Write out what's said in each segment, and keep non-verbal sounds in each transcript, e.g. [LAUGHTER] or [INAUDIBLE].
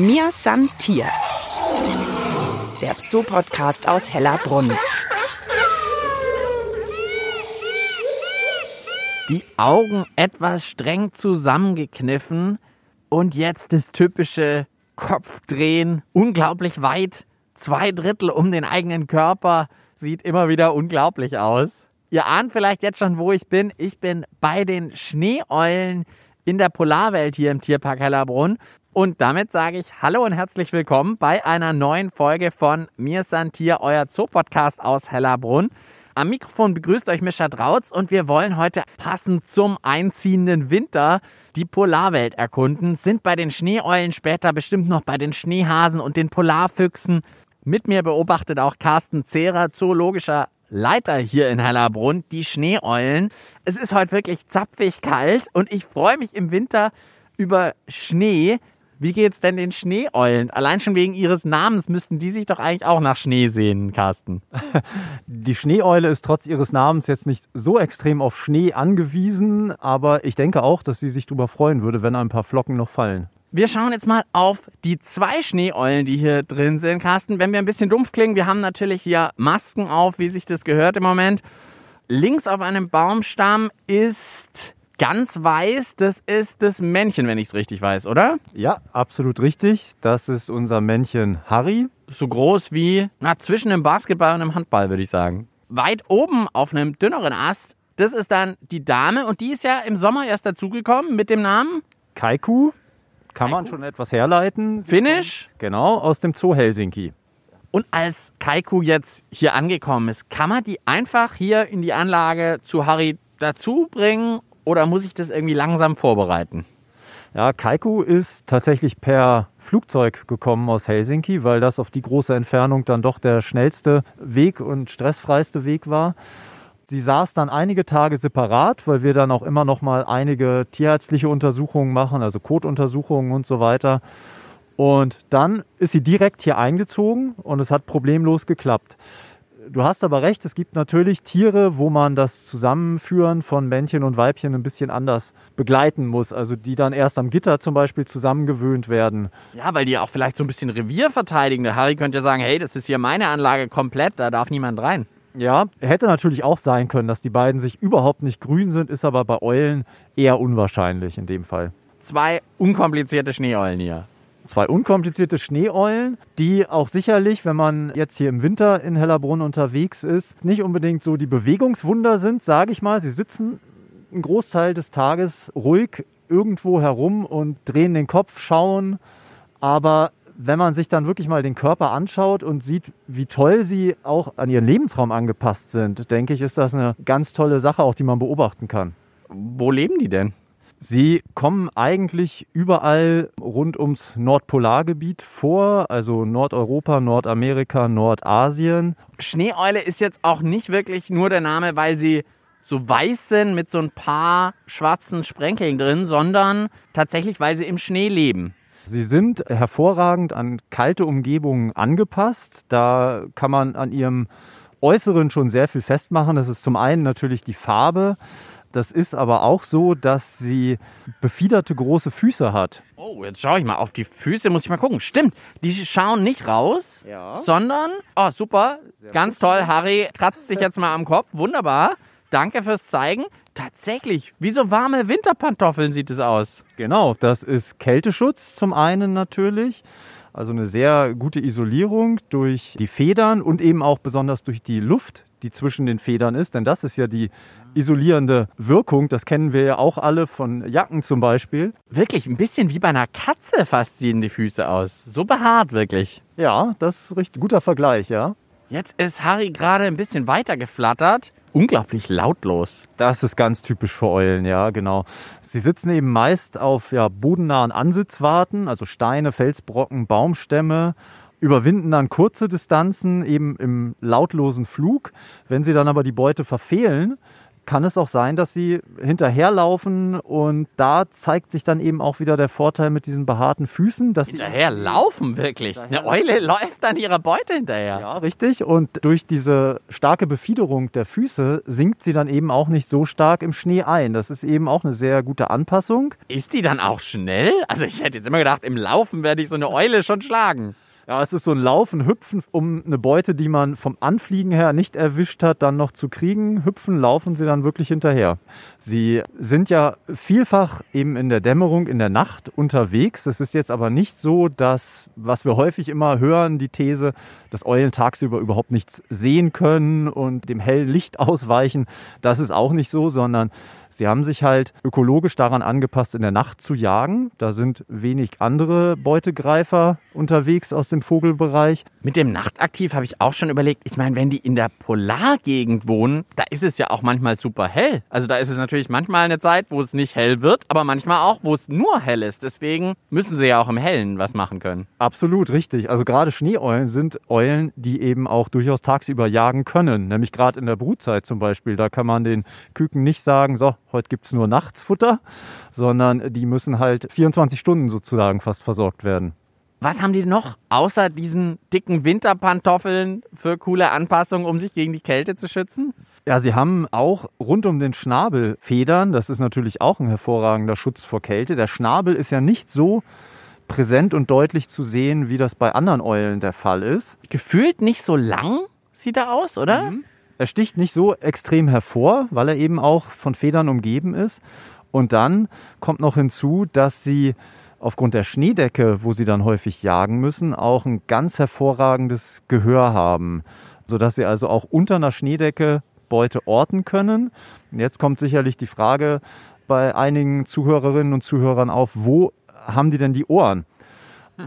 Mir san Tier. Der Zoopodcast aus Hellerbrunn. Die Augen etwas streng zusammengekniffen und jetzt das typische Kopfdrehen, unglaublich weit, zwei Drittel um den eigenen Körper, sieht immer wieder unglaublich aus. Ihr ahnt vielleicht jetzt schon, wo ich bin. Ich bin bei den Schneeeulen in der Polarwelt hier im Tierpark Hellerbrunn. Und damit sage ich Hallo und herzlich willkommen bei einer neuen Folge von Mir ist Tier, euer Zoopodcast aus Hellerbrunn. Am Mikrofon begrüßt euch Mischa Drautz und wir wollen heute passend zum einziehenden Winter die Polarwelt erkunden, sind bei den Schneeeulen später bestimmt noch bei den Schneehasen und den Polarfüchsen. Mit mir beobachtet auch Carsten Zehrer, zoologischer Leiter hier in Hellerbrunn, die Schneeeulen. Es ist heute wirklich zapfig kalt und ich freue mich im Winter über Schnee. Wie geht's denn den Schneeeulen? Allein schon wegen ihres Namens müssten die sich doch eigentlich auch nach Schnee sehen, Carsten. [LAUGHS] Die Schneeeule ist trotz ihres Namens jetzt nicht so extrem auf Schnee angewiesen, aber ich denke auch, dass sie sich darüber freuen würde, wenn ein paar Flocken noch fallen. Wir schauen jetzt mal auf die zwei Schneeeulen, die hier drin sind, Carsten. Wenn wir ein bisschen dumpf klingen, wir haben natürlich hier Masken auf, wie sich das gehört im Moment. Links auf einem Baumstamm ist ganz weiß, das ist das Männchen, wenn ich es richtig weiß, oder? Ja, absolut richtig. Das ist unser Männchen Harry. So groß wie na, zwischen einem Basketball und einem Handball, würde ich sagen. Weit oben auf einem dünneren Ast, das ist dann die Dame und die ist ja im Sommer erst dazugekommen mit dem Namen Kaiku. Kann man schon etwas herleiten. Finnish. Genau, aus dem Zoo Helsinki. Und als Kaiku jetzt hier angekommen ist, kann man die einfach hier in die Anlage zu Harry dazu bringen oder muss ich das irgendwie langsam vorbereiten? Ja, Kaiku ist tatsächlich per Flugzeug gekommen aus Helsinki, weil das auf die große Entfernung dann doch der schnellste Weg und stressfreiste Weg war. Sie saß dann einige Tage separat, weil wir dann auch immer noch mal einige tierärztliche Untersuchungen machen, also Kotuntersuchungen und so weiter. Und dann ist sie direkt hier eingezogen und es hat problemlos geklappt. Du hast aber recht, es gibt natürlich Tiere, wo man das Zusammenführen von Männchen und Weibchen ein bisschen anders begleiten muss. Also die dann erst am Gitter zum Beispiel zusammengewöhnt werden. Ja, weil die auch vielleicht so ein bisschen Revier verteidigen. Der Harry könnte ja sagen, hey, das ist hier meine Anlage komplett, da darf niemand rein. Ja, hätte natürlich auch sein können, dass die beiden sich überhaupt nicht grün sind, ist aber bei Eulen eher unwahrscheinlich in dem Fall. Zwei unkomplizierte Schneeeulen hier. Zwei unkomplizierte Schneeeulen, die auch sicherlich, wenn man jetzt hier im Winter in Hellerbrunn unterwegs ist, nicht unbedingt so die Bewegungswunder sind, sage ich mal. Sie sitzen einen Großteil des Tages ruhig irgendwo herum und drehen den Kopf, schauen. Aber wenn man sich dann wirklich mal den Körper anschaut und sieht, wie toll sie auch an ihren Lebensraum angepasst sind, denke ich, ist das eine ganz tolle Sache, auch die man beobachten kann. Wo leben die denn? Sie kommen eigentlich überall rund ums Nordpolargebiet vor, also Nordeuropa, Nordamerika, Nordasien. Schneeeule ist jetzt auch nicht wirklich nur der Name, weil sie so weiß sind mit so ein paar schwarzen Sprenkeln drin, sondern tatsächlich, weil sie im Schnee leben. Sie sind hervorragend an kalte Umgebungen angepasst. Da kann man an ihrem Äußeren schon sehr viel festmachen. Das ist zum einen natürlich die Farbe. Das ist aber auch so, dass sie befiederte große Füße hat. Oh, jetzt schaue ich mal. Auf die Füße muss ich mal gucken. Stimmt, die schauen nicht raus, Ja. sondern, oh super, ganz toll. Harry kratzt sich jetzt mal am Kopf. Wunderbar. Danke fürs Zeigen. Tatsächlich, wie so warme Winterpantoffeln sieht es aus. Genau, das ist Kälteschutz zum einen natürlich. Also eine sehr gute Isolierung durch die Federn und eben auch besonders durch die Luft, die zwischen den Federn ist. Denn das ist ja die isolierende Wirkung. Das kennen wir ja auch alle von Jacken zum Beispiel. Wirklich, ein bisschen wie bei einer Katze fast sehen die Füße aus. So behaart wirklich. Ja, das ist richtig guter Vergleich, ja. Jetzt ist Harry gerade ein bisschen weiter geflattert. Unglaublich lautlos. Das ist ganz typisch für Eulen, ja, genau. Sie sitzen eben meist auf ja, bodennahen Ansitzwarten, also Steine, Felsbrocken, Baumstämme, überwinden dann kurze Distanzen eben im lautlosen Flug. Wenn sie dann aber die Beute verfehlen, kann es auch sein, dass sie hinterherlaufen und da zeigt sich dann eben auch wieder der Vorteil mit diesen behaarten Füßen. Dass hinterherlaufen wirklich. Eine Eule läuft an ihrer Beute hinterher. Ja, richtig. Und durch diese starke Befiederung der Füße sinkt sie dann eben auch nicht so stark im Schnee ein. Das ist eben auch eine sehr gute Anpassung. Ist die dann auch schnell? Also ich hätte jetzt immer gedacht, im Laufen werde ich so eine Eule schon schlagen. Ja, es ist so ein Laufen, Hüpfen, um eine Beute, die man vom Anfliegen her nicht erwischt hat, dann noch zu kriegen. Hüpfen, laufen sie dann wirklich hinterher. Sie sind ja vielfach eben in der Dämmerung, in der Nacht unterwegs. Es ist jetzt aber nicht so, dass, was wir häufig immer hören, die These, dass Eulen tagsüber überhaupt nichts sehen können und dem hellen Licht [LAUGHS] ausweichen. Das ist auch nicht so, sondern Sie haben sich halt ökologisch daran angepasst, in der Nacht zu jagen. Da sind wenig andere Beutegreifer unterwegs aus dem Vogelbereich. Mit dem Nachtaktiv habe ich auch schon überlegt, ich meine, wenn die in der Polargegend wohnen, da ist es ja auch manchmal super hell. Also da ist es natürlich manchmal eine Zeit, wo es nicht hell wird, aber manchmal auch, wo es nur hell ist. Deswegen müssen sie ja auch im Hellen was machen können. Absolut richtig. Also gerade Schneeeulen sind Eulen, die eben auch durchaus tagsüber jagen können. Nämlich gerade in der Brutzeit zum Beispiel. Da kann man den Küken nicht sagen, so, heute gibt es nur Nachtsfutter, sondern die müssen halt 24 Stunden sozusagen fast versorgt werden. Was haben die noch außer diesen dicken Winterpantoffeln für coole Anpassungen, um sich gegen die Kälte zu schützen? Ja, sie haben auch rund um den Schnabel Federn. Das ist natürlich auch ein hervorragender Schutz vor Kälte. Der Schnabel ist ja nicht so präsent und deutlich zu sehen, wie das bei anderen Eulen der Fall ist. Gefühlt nicht so lang sieht er aus, oder? Mhm. Er sticht nicht so extrem hervor, weil er eben auch von Federn umgeben ist. Und dann kommt noch hinzu, dass sie aufgrund der Schneedecke, wo sie dann häufig jagen müssen, auch ein ganz hervorragendes Gehör haben, sodass sie also auch unter einer Schneedecke Beute orten können. Jetzt kommt sicherlich die Frage bei einigen Zuhörerinnen und Zuhörern auf, wo haben die denn die Ohren?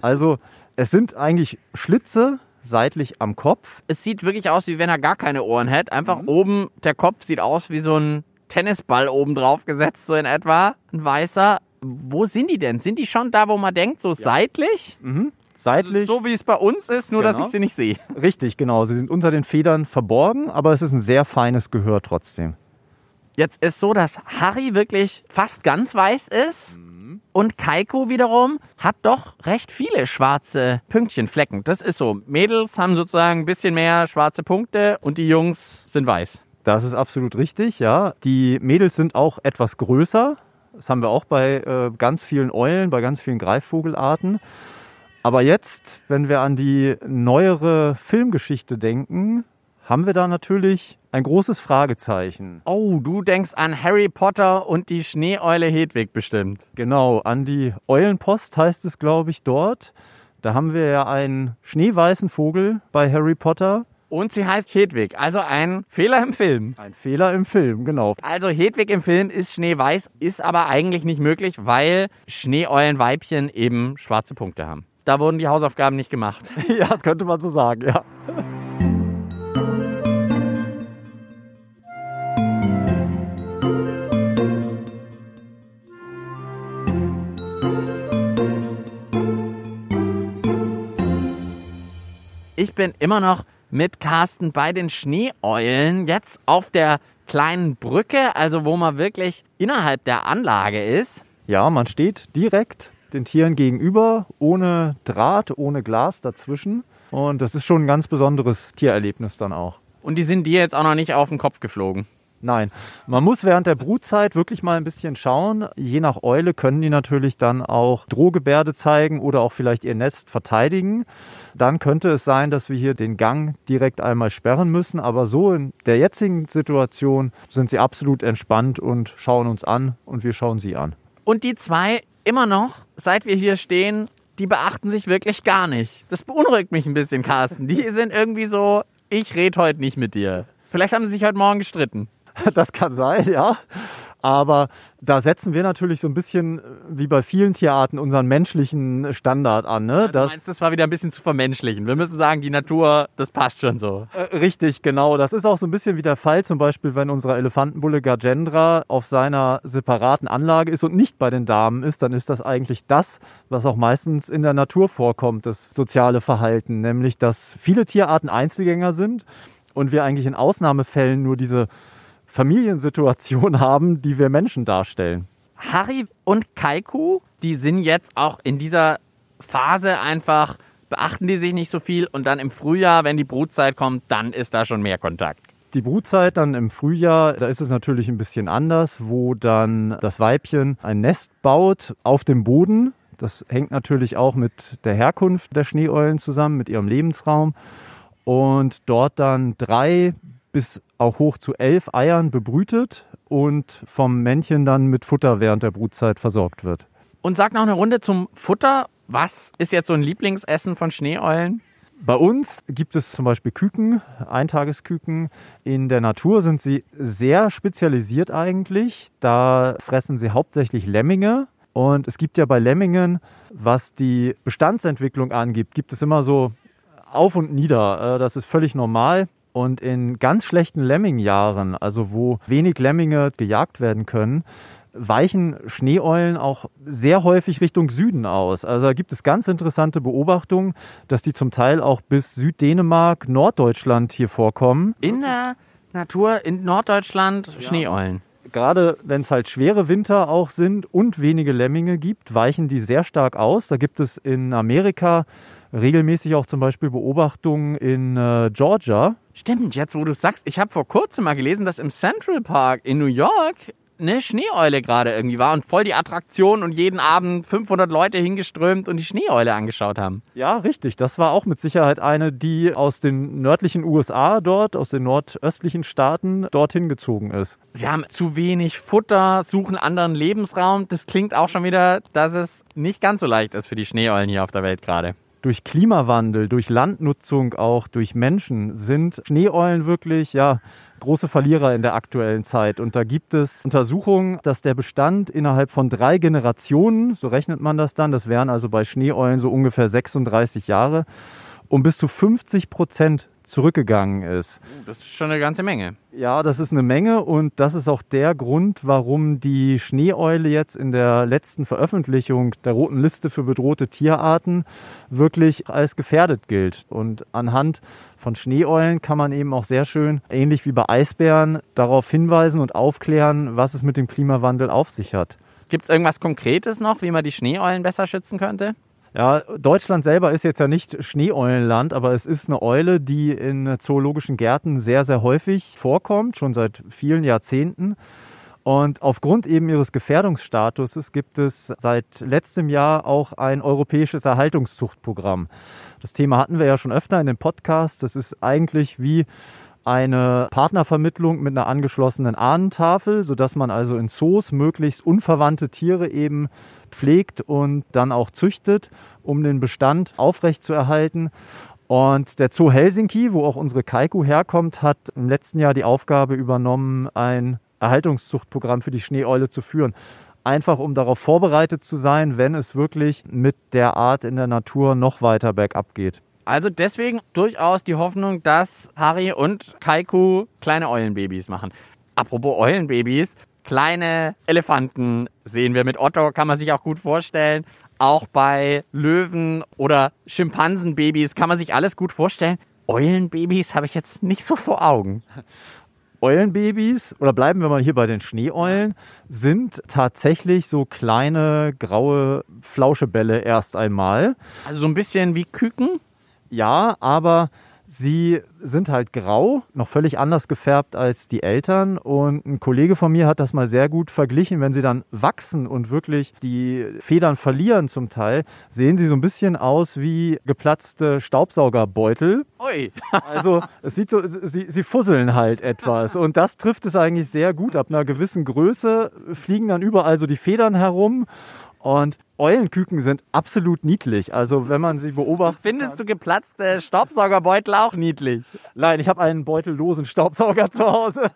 Also es sind eigentlich Schlitze seitlich am Kopf. Es sieht wirklich aus, wie wenn er gar keine Ohren hätte. Einfach mhm. oben, der Kopf sieht aus wie so ein Tennisball oben drauf gesetzt, so in etwa. Ein weißer. Wo sind die denn? Sind die schon da, wo man denkt, so ja. seitlich? Mhm. Seitlich. So wie es bei uns ist, nur genau. dass ich sie nicht sehe. Richtig, genau. Sie sind unter den Federn verborgen, aber es ist ein sehr feines Gehör trotzdem. Jetzt ist so, dass Harry wirklich fast ganz weiß ist. Mhm. Und Kaiko wiederum hat doch recht viele schwarze Pünktchenflecken. Das ist so. Mädels haben sozusagen ein bisschen mehr schwarze Punkte und die Jungs sind weiß. Das ist absolut richtig, ja. Die Mädels sind auch etwas größer. Das haben wir auch bei äh, ganz vielen Eulen, bei ganz vielen Greifvogelarten. Aber jetzt, wenn wir an die neuere Filmgeschichte denken, haben wir da natürlich ein großes Fragezeichen. Oh, du denkst an Harry Potter und die Schneeeule Hedwig bestimmt. Genau, an die Eulenpost heißt es, glaube ich, dort. Da haben wir ja einen schneeweißen Vogel bei Harry Potter. Und sie heißt Hedwig, also ein Fehler im Film. Ein Fehler im Film, genau. Also Hedwig im Film ist schneeweiß, ist aber eigentlich nicht möglich, weil Schneeeulenweibchen eben schwarze Punkte haben. Da wurden die Hausaufgaben nicht gemacht. [LAUGHS] ja, das könnte man so sagen, ja. Ich bin immer noch mit Carsten bei den Schneeeulen, jetzt auf der kleinen Brücke, also wo man wirklich innerhalb der Anlage ist. Ja, man steht direkt den Tieren gegenüber, ohne Draht, ohne Glas dazwischen. Und das ist schon ein ganz besonderes Tiererlebnis dann auch. Und die sind dir jetzt auch noch nicht auf den Kopf geflogen? Nein, man muss während der Brutzeit wirklich mal ein bisschen schauen. Je nach Eule können die natürlich dann auch Drohgebärde zeigen oder auch vielleicht ihr Nest verteidigen. Dann könnte es sein, dass wir hier den Gang direkt einmal sperren müssen. Aber so in der jetzigen Situation sind sie absolut entspannt und schauen uns an und wir schauen sie an. Und die zwei immer noch, seit wir hier stehen, die beachten sich wirklich gar nicht. Das beunruhigt mich ein bisschen, Carsten. Die sind irgendwie so, ich rede heute nicht mit dir. Vielleicht haben sie sich heute Morgen gestritten. Das kann sein, ja. Aber da setzen wir natürlich so ein bisschen wie bei vielen Tierarten unseren menschlichen Standard an. Ne? Ja, du meinst, das war wieder ein bisschen zu vermenschlichen. Wir müssen sagen, die Natur, das passt schon so. Äh, richtig, genau. Das ist auch so ein bisschen wie der Fall, zum Beispiel, wenn unsere Elefantenbulle Gajendra auf seiner separaten Anlage ist und nicht bei den Damen ist, dann ist das eigentlich das, was auch meistens in der Natur vorkommt, das soziale Verhalten. Nämlich, dass viele Tierarten Einzelgänger sind und wir eigentlich in Ausnahmefällen nur diese Familiensituation [LAUGHS] haben, die wir Menschen darstellen. Harry und Kaiku, die sind jetzt auch in dieser Phase einfach, beachten die sich nicht so viel und dann im Frühjahr, wenn die Brutzeit kommt, dann ist da schon mehr Kontakt. Die Brutzeit dann im Frühjahr, da ist es natürlich ein bisschen anders, wo dann das Weibchen ein Nest baut auf dem Boden. Das hängt natürlich auch mit der Herkunft der Schneeeulen zusammen, mit ihrem Lebensraum. Und dort dann drei bis auch hoch zu elf Eiern bebrütet und vom Männchen dann mit Futter während der Brutzeit versorgt wird. Und sag noch eine Runde zum Futter. Was ist jetzt so ein Lieblingsessen von Schneeeulen? Bei uns gibt es zum Beispiel Küken, Eintagesküken. In der Natur sind sie sehr spezialisiert eigentlich. Da fressen sie hauptsächlich Lemminge. Und es gibt ja bei Lemmingen, was die Bestandsentwicklung angibt, gibt es immer so auf und nieder. Äh, das ist völlig normal. Und in ganz schlechten Lemmingjahren, also wo wenig Lemminge gejagt werden können, weichen Schneeeulen auch sehr häufig Richtung Süden aus. Also da gibt es ganz interessante Beobachtungen, dass die zum Teil auch bis Süddänemark, Norddeutschland hier vorkommen. In der Natur in Norddeutschland Schneeeulen. Gerade wenn es halt schwere Winter auch sind und wenige Lemminge gibt, weichen die sehr stark aus. Da gibt es in Amerika regelmäßig auch zum Beispiel Beobachtungen in äh, Georgia. Stimmt, jetzt wo du sagst, ich habe vor kurzem mal gelesen, dass im Central Park in New York eine Schneeeule gerade irgendwie war und voll die Attraktion und jeden Abend 500 Leute hingeströmt und die Schneeeule angeschaut haben. Ja, richtig. Das war auch mit Sicherheit eine, die aus den nördlichen USA dort, aus den nordöstlichen Staaten dorthin gezogen ist. Sie haben zu wenig Futter, suchen anderen Lebensraum. Das klingt auch schon wieder, dass es nicht ganz so leicht ist für die Schneeeulen hier auf der Welt gerade durch Klimawandel, durch Landnutzung auch, durch Menschen sind Schneeeulen wirklich, ja, große Verlierer in der aktuellen Zeit. Und da gibt es Untersuchungen, dass der Bestand innerhalb von drei Generationen, so rechnet man das dann, das wären also bei Schneeeulen so ungefähr 36 Jahre, um bis zu 50 Prozent zurückgegangen ist. Das ist schon eine ganze Menge. Ja, das ist eine Menge und das ist auch der Grund, warum die Schneeeule jetzt in der letzten Veröffentlichung der roten Liste für bedrohte Tierarten wirklich als gefährdet gilt. Und anhand von Schneeeulen kann man eben auch sehr schön, ähnlich wie bei Eisbären, darauf hinweisen und aufklären, was es mit dem Klimawandel auf sich hat. Gibt es irgendwas Konkretes noch, wie man die Schneeeulen besser schützen könnte? Ja, Deutschland selber ist jetzt ja nicht Schneeeulenland, aber es ist eine Eule, die in zoologischen Gärten sehr, sehr häufig vorkommt, schon seit vielen Jahrzehnten. Und aufgrund eben ihres Gefährdungsstatuses gibt es seit letztem Jahr auch ein europäisches Erhaltungszuchtprogramm. Das Thema hatten wir ja schon öfter in dem Podcast. Das ist eigentlich wie eine Partnervermittlung mit einer angeschlossenen Ahnentafel, sodass man also in Zoos möglichst unverwandte Tiere eben pflegt und dann auch züchtet, um den Bestand aufrechtzuerhalten. Und der Zoo Helsinki, wo auch unsere Kaiku herkommt, hat im letzten Jahr die Aufgabe übernommen, ein Erhaltungszuchtprogramm für die Schneeeule zu führen. Einfach um darauf vorbereitet zu sein, wenn es wirklich mit der Art in der Natur noch weiter bergab geht. Also deswegen durchaus die Hoffnung, dass Harry und Kaiku kleine Eulenbabys machen. Apropos Eulenbabys, kleine Elefanten sehen wir mit Otto, kann man sich auch gut vorstellen. Auch bei Löwen oder Schimpansenbabys kann man sich alles gut vorstellen. Eulenbabys habe ich jetzt nicht so vor Augen. Eulenbabys, oder bleiben wir mal hier bei den Schneeeulen, sind tatsächlich so kleine graue Flauschebälle erst einmal. Also so ein bisschen wie Küken? Ja, aber sie sind halt grau, noch völlig anders gefärbt als die Eltern. Und ein Kollege von mir hat das mal sehr gut verglichen. Wenn sie dann wachsen und wirklich die Federn verlieren zum Teil, sehen sie so ein bisschen aus wie geplatzte Staubsaugerbeutel. Ui. [LAUGHS] also es sieht so, sie, sie fusseln halt etwas. Und das trifft es eigentlich sehr gut. Ab einer gewissen Größe fliegen dann überall so die Federn herum. Und Eulenküken sind absolut niedlich. Also wenn man sie beobachtet. Findest du geplatzte Staubsaugerbeutel auch niedlich? Nein, ich habe einen beutellosen Staubsauger zu Hause.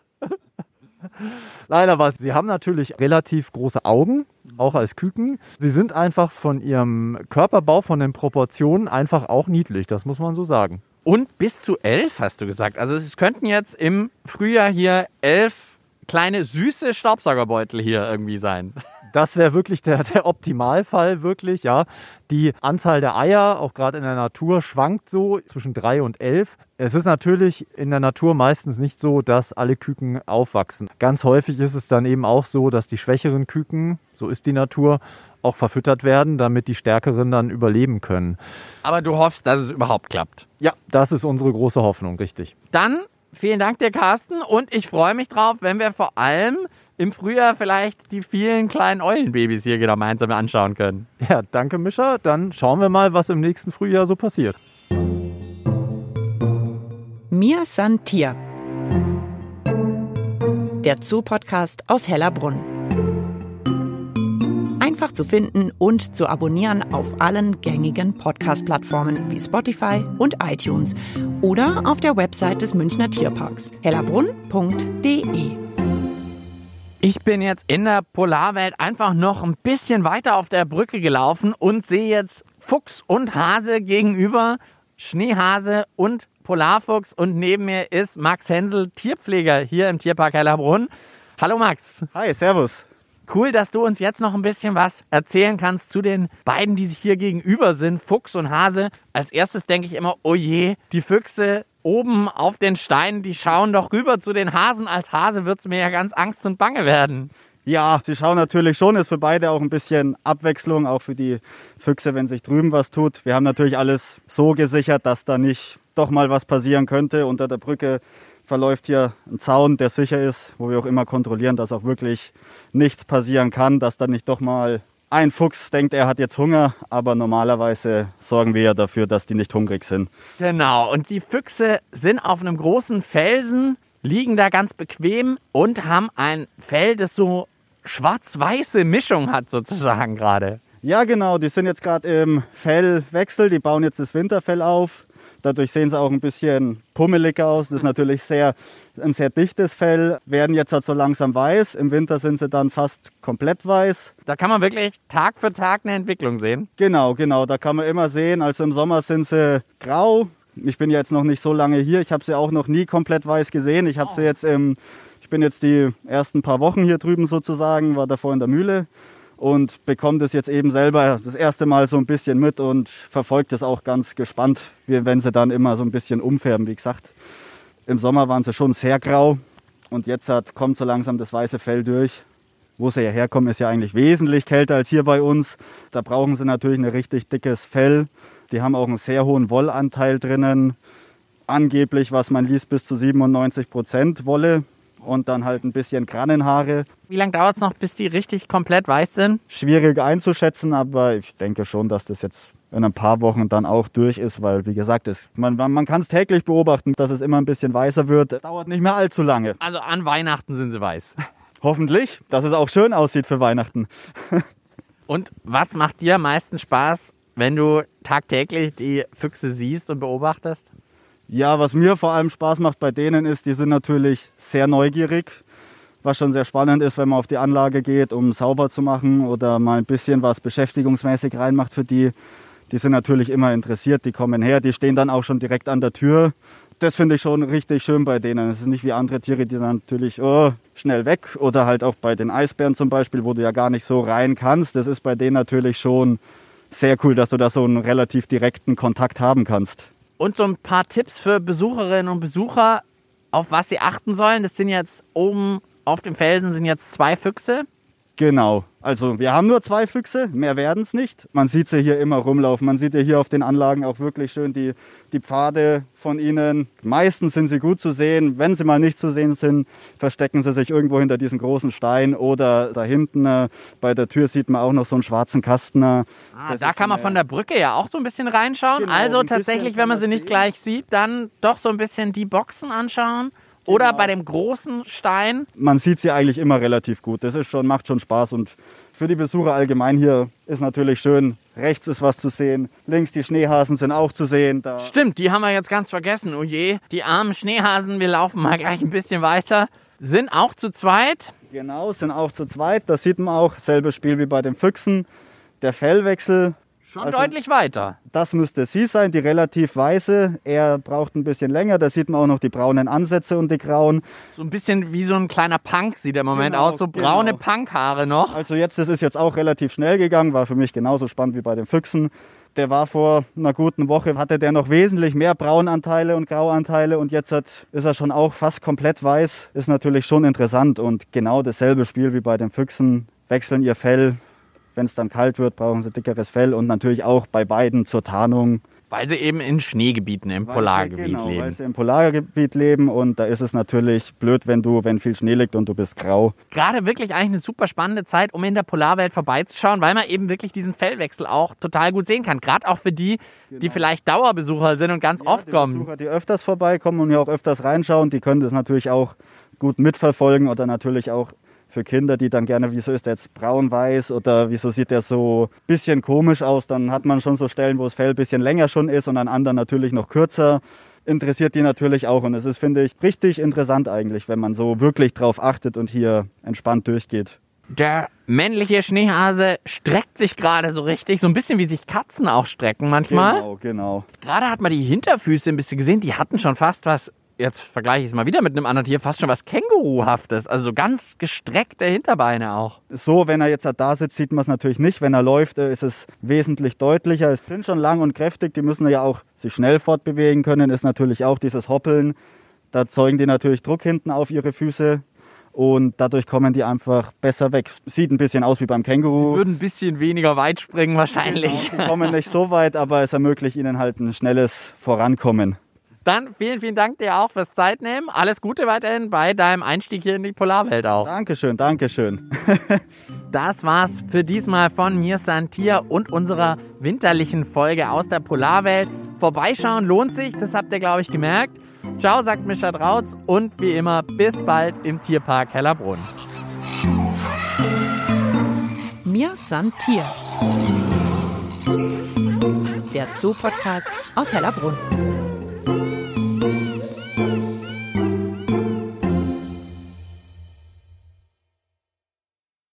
Nein, aber sie haben natürlich relativ große Augen, auch als Küken. Sie sind einfach von ihrem Körperbau, von den Proportionen einfach auch niedlich, das muss man so sagen. Und bis zu elf, hast du gesagt. Also es könnten jetzt im Frühjahr hier elf kleine süße Staubsaugerbeutel hier irgendwie sein. Das wäre wirklich der, [LAUGHS] der Optimalfall, wirklich, ja. Die Anzahl der Eier, auch gerade in der Natur, schwankt so zwischen drei und elf. Es ist natürlich in der Natur meistens nicht so, dass alle Küken aufwachsen. Ganz häufig ist es dann eben auch so, dass die schwächeren Küken, so ist die Natur, auch verfüttert werden, damit die stärkeren dann überleben können. Aber du hoffst, dass es überhaupt klappt. Ja, das ist unsere große Hoffnung, richtig. Dann vielen Dank dir, Carsten. Und ich freue mich drauf, wenn wir vor allem im Frühjahr vielleicht die vielen kleinen Eulenbabys hier gemeinsam anschauen können. Ja, danke, Mischa. Dann schauen wir mal, was im nächsten Frühjahr so passiert. Mir san Tier. Der Zoo-Podcast aus Hellerbrunn. Einfach zu finden und zu abonnieren auf allen gängigen Podcast-Plattformen wie Spotify und iTunes oder auf der Website des Münchner Tierparks hellerbrunn.de. Ich bin jetzt in der Polarwelt einfach noch ein bisschen weiter auf der Brücke gelaufen und sehe jetzt Fuchs und Hase gegenüber, Schneehase und Polarfuchs und neben mir ist Max Hensel, Tierpfleger hier im Tierpark Hellerbrunn. Hallo Max. Hi, servus. Cool, dass du uns jetzt noch ein bisschen was erzählen kannst zu den beiden, die sich hier gegenüber sind, Fuchs und Hase. Als erstes denke ich immer, oh je, die Füchse oben auf den Steinen, die schauen doch rüber zu den Hasen. Als Hase wird es mir ja ganz Angst und Bange werden. Ja, sie schauen natürlich schon, ist für beide auch ein bisschen Abwechslung, auch für die Füchse, wenn sich drüben was tut. Wir haben natürlich alles so gesichert, dass da nicht doch mal was passieren könnte. Unter der Brücke verläuft hier ein Zaun, der sicher ist, wo wir auch immer kontrollieren, dass auch wirklich nichts passieren kann, dass da nicht doch mal ein Fuchs denkt, er hat jetzt Hunger, aber normalerweise sorgen wir ja dafür, dass die nicht hungrig sind. Genau, und die Füchse sind auf einem großen Felsen, liegen da ganz bequem und haben ein Fell, das so schwarz-weiße Mischung hat sozusagen gerade. Ja, genau, die sind jetzt gerade im Fellwechsel, die bauen jetzt das Winterfell auf. Dadurch sehen sie auch ein bisschen pummelig aus. Das ist natürlich sehr, ein sehr dichtes Fell. Werden jetzt halt so langsam weiß. Im Winter sind sie dann fast komplett weiß. Da kann man wirklich Tag für Tag eine Entwicklung sehen. Genau, genau. Da kann man immer sehen. Also im Sommer sind sie grau. Ich bin jetzt noch nicht so lange hier. Ich habe sie auch noch nie komplett weiß gesehen. Ich habe oh. sie jetzt im, ich bin jetzt die ersten paar Wochen hier drüben sozusagen, war davor in der Mühle und bekommt es jetzt eben selber das erste Mal so ein bisschen mit und verfolgt es auch ganz gespannt, wenn sie dann immer so ein bisschen umfärben. Wie gesagt, im Sommer waren sie schon sehr grau und jetzt hat, kommt so langsam das weiße Fell durch. Wo sie ja herkommen, ist ja eigentlich wesentlich kälter als hier bei uns. Da brauchen sie natürlich ein richtig dickes Fell. Die haben auch einen sehr hohen Wollanteil drinnen. Angeblich, was man liest, bis zu 97 Prozent Wolle und dann halt ein bisschen Krannenhaare. Wie lange dauert es noch, bis die richtig komplett weiß sind? Schwierig einzuschätzen, aber ich denke schon, dass das jetzt in ein paar Wochen dann auch durch ist, weil wie gesagt, es, man, man kann es täglich beobachten, dass es immer ein bisschen weißer wird. Dauert nicht mehr allzu lange. Also an Weihnachten sind sie weiß. [LAUGHS] Hoffentlich, dass es auch schön aussieht für Weihnachten. [LAUGHS] Und was macht dir am meisten Spaß, wenn du tagtäglich die Füchse siehst und beobachtest? Ja, was mir vor allem Spaß macht bei denen ist, die sind natürlich sehr neugierig, was schon sehr spannend ist, wenn man auf die Anlage geht, um sauber zu machen oder mal ein bisschen was beschäftigungsmäßig reinmacht für die. Die sind natürlich immer interessiert, die kommen her, die stehen dann auch schon direkt an der Tür. Das finde ich schon richtig schön bei denen. Es ist nicht wie andere Tiere, die dann natürlich oh, schnell weg oder halt auch bei den Eisbären zum Beispiel, wo du ja gar nicht so rein kannst. Das ist bei denen natürlich schon sehr cool, dass du da so einen relativ direkten Kontakt haben kannst. Und so ein paar Tipps für Besucherinnen und Besucher, auf was sie achten sollen. Das sind jetzt oben auf dem Felsen sind jetzt zwei Füchse. Genau. Also wir haben nur zwei Füchse, mehr werden es nicht. Man sieht sie hier immer rumlaufen. Man sieht ja hier auf den Anlagen auch wirklich schön die, die Pfade von ihnen. Meistens sind sie gut zu sehen. Wenn sie mal nicht zu sehen sind, verstecken sie sich irgendwo hinter diesen großen Stein oder da hinten äh, bei der Tür sieht man auch noch so einen schwarzen Kasten. Äh, ah, da kann man von der Brücke ja auch so ein bisschen reinschauen. Genau, also tatsächlich, wenn man sie nicht gleich sieht, dann doch so ein bisschen die Boxen anschauen. Oder genau. bei dem großen Stein? Man sieht sie eigentlich immer relativ gut. Das ist schon, macht schon Spaß und für die Besucher allgemein hier ist natürlich schön. Rechts ist was zu sehen, links die Schneehasen sind auch zu sehen. Da Stimmt, die haben wir jetzt ganz vergessen. Oh je, die armen Schneehasen, wir laufen mal gleich ein bisschen weiter. Sind auch zu zweit? Genau, sind auch zu zweit. Da sieht man auch, selbes Spiel wie bei den Füchsen. Der Fellwechsel Schon Also- deutlich weiter. Das müsste sie sein, die relativ weiße. Er braucht ein bisschen länger, da sieht man auch noch die braunen Ansätze und die grauen. So ein bisschen wie so ein kleiner Punk sieht der im Moment Genau, aus. So braune genau. Punkhaare noch. Also jetzt, das ist jetzt auch relativ schnell gegangen, war für mich genauso spannend wie bei den Füchsen. Der war vor einer guten Woche, hatte der noch wesentlich mehr Braunanteile und Grauanteile und jetzt hat, ist er schon auch fast komplett weiß. Ist natürlich schon interessant und genau dasselbe Spiel wie bei den Füchsen. Wechseln ihr Fell, wenn es dann kalt wird, brauchen sie dickeres Fell und natürlich auch bei beiden zur Tarnung. Weil sie eben in Schneegebieten im Weil Polargebiet sie, genau, Weil leben. sie im Polargebiet leben und da ist es natürlich blöd, wenn du, wenn viel Schnee liegt und du bist grau. Gerade wirklich eigentlich eine super spannende Zeit, um in der Polarwelt vorbeizuschauen, weil man eben wirklich diesen Fellwechsel auch total gut sehen kann. Gerade auch für die, die vielleicht Dauerbesucher sind und ganz Genau. Ja, oft die kommen. Besucher, die öfters vorbeikommen und hier auch öfters reinschauen, die können das natürlich auch gut mitverfolgen oder natürlich auch für Kinder, die dann gerne, wieso ist der jetzt braun-weiß oder wieso sieht der so ein bisschen komisch aus, dann hat man schon so Stellen, wo das Fell ein bisschen länger schon ist und an anderen natürlich noch kürzer. Interessiert die natürlich auch und es ist, finde ich, richtig interessant eigentlich, wenn man so wirklich drauf achtet und hier entspannt durchgeht. Der männliche Schneehase streckt sich gerade so richtig, so ein bisschen wie sich Katzen auch strecken manchmal. Genau, genau. Gerade hat man die Hinterfüße ein bisschen gesehen, die hatten schon fast was, jetzt vergleiche ich es mal wieder mit einem anderen Tier, fast schon was Känguruhaftes. Also so ganz gestreckte Hinterbeine auch. So, wenn er jetzt da sitzt, sieht man es natürlich nicht. Wenn er läuft, äh, ist es wesentlich deutlicher. Es sind schon lang und kräftig. Die müssen ja auch sich schnell fortbewegen können. Ist natürlich auch dieses Hoppeln. Da zeugen die natürlich Druck hinten auf ihre Füße. Und dadurch kommen die einfach besser weg. Sieht ein bisschen aus wie beim Känguru. Würden ein bisschen weniger weit springen wahrscheinlich. Die kommen nicht so weit, aber es ermöglicht ihnen halt ein schnelles Vorankommen. Dann vielen, vielen Dank dir auch fürs Zeitnehmen. Alles Gute weiterhin bei deinem Einstieg hier in die Polarwelt auch. Dankeschön, Dankeschön. [LAUGHS] Das war's für diesmal von mir, Santier und unserer winterlichen Folge aus der Polarwelt. Vorbeischauen lohnt sich, das habt ihr, glaube ich, gemerkt. Ciao, sagt Mischa Drautz und wie immer bis bald im Tierpark Hellerbrunn. Mir san Tier. Der Zoo-Podcast aus Hellerbrunn.